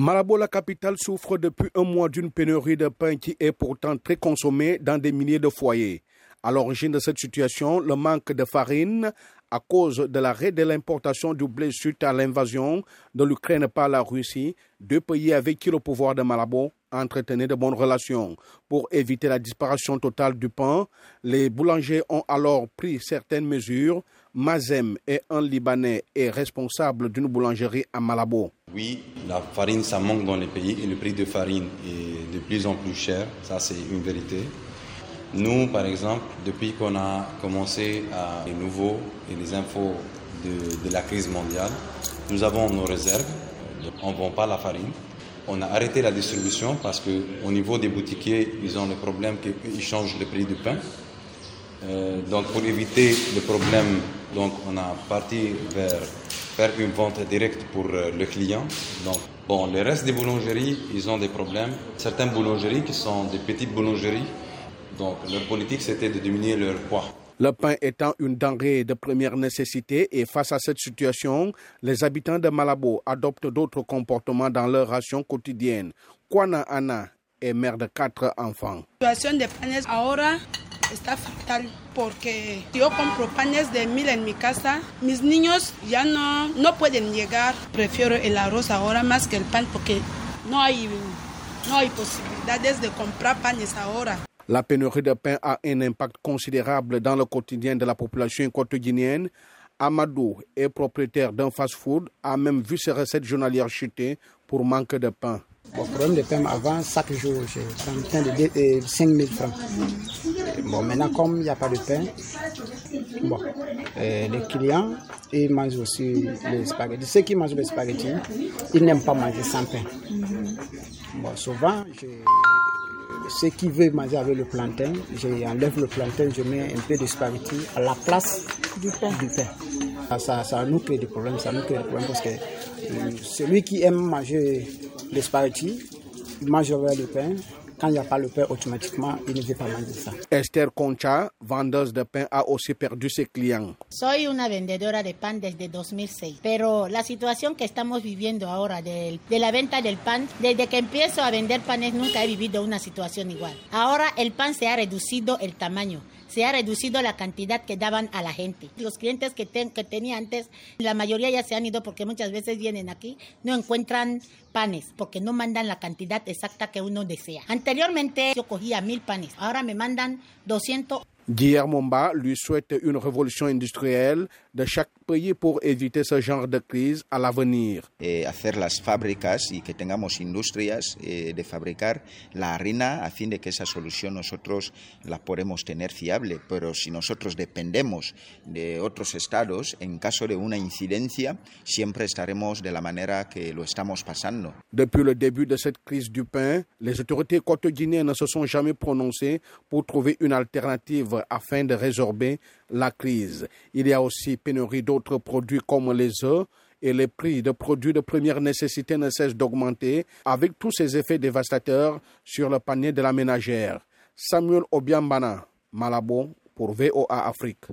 Malabo, la capitale, souffre depuis un mois d'une pénurie de pain qui est pourtant très consommée dans des milliers de foyers. À l'origine de cette situation, le manque de farine à cause de l'arrêt de l'importation du blé suite à l'invasion de l'Ukraine par la Russie, deux pays avec qui le pouvoir de Malabo entretenait de bonnes relations. Pour éviter la disparition totale du pain, les boulangers ont alors pris certaines mesures. Mazem est un Libanais et responsable d'une boulangerie à Malabo. Oui, la farine, ça manque dans les pays et le prix de farine est de plus en plus cher. Ça, c'est une vérité. Nous, par exemple, depuis qu'on a commencé à les nouveaux et les infos de, la crise mondiale, nous avons nos réserves. On ne vend pas la farine. On a arrêté la distribution parce qu'au niveau des boutiquiers, ils ont le problème qu'ils changent le prix du pain. Euh, donc pour éviter le problème, donc on a parti vers faire une vente directe pour le client. Donc bon, le reste des boulangeries, ils ont des problèmes. Certaines boulangeries qui sont des petites boulangeries, donc leur politique c'était de diminuer leur poids. Le pain étant une denrée de première nécessité et face à cette situation, les habitants de Malabo adoptent d'autres comportements dans leur ration quotidienne. Kwana Anna est mère de quatre enfants. La situation de está fatal porque yo compro panes de mil en mi casa. Mis niños ya no, no pueden llegar. Prefiero el arroz ahora más que el pan porque no hay, no hay posibilidades de comprar panes ahora. La pénurie de pain a un impact considérable dans le quotidien de la population équatorienne. Amadou est propriétaire d'un fast-food, a même vu ses recettes journalières chuter pour manque de pain. Le problème de pain, avant, chaque jour, j'ai un train de 5 000 francs. Bon, maintenant, comme il n'y a pas de pain, bon, euh, les clients, ils mangent aussi les spaghettis. Ceux qui mangent les spaghettis, ils n'aiment pas manger sans pain. Bon, souvent, ceux qui veulent manger avec le plantain, j'enlève le plantain, je mets un peu de spaghetti à la place du pain. Du pain. Ça, ça, nous crée des problèmes, ça nous crée des problèmes parce que euh, celui qui aime manger les spaghettis, il mange avec le pain. Quand il n'y a pas le pain, automatiquement, il ne veut pas manger ça. Esther Concha, vendeuse de pain, a aussi perdu ses clients. Soy una vendedora de pan desde 2006, pero la situación que estamos viviendo ahora de, de la venta del pan, desde que empiezo a vender panes nunca he vivido una situación igual. Ahora el pan se ha reducido el tamaño se ha reducido la cantidad que daban a la gente. Los clientes que, ten, que tenía antes, la mayoría ya se han ido porque muchas veces vienen aquí, no encuentran panes porque no mandan la cantidad exacta que uno desea. Anteriormente yo cogía mil panes, ahora me mandan 200. Guillermo Mba lui souhaite une révolution industrielle de chaque pays pour éviter ce genre de crise à l'avenir. Eh, hacer las fábricas y que tengamos industrias eh, de fabricar la harina a fin de que esa solución nosotros la podemos tener fiable. Pero si nosotros dependemos de otros estados, en caso de una incidencia, siempre estaremos de la manera que lo estamos pasando. Depuis le début de cette crise du pain, les autorités équatoriennes ne se sont jamais prononcées pour trouver une alternative afin de résorber la crise. Il y a aussi pénurie d'autres produits comme les œufs et les prix de produits de première nécessité ne cessent d'augmenter avec tous ces effets dévastateurs sur le panier de la ménagère. Samuel Obiambana, Malabo pour VOA Afrique.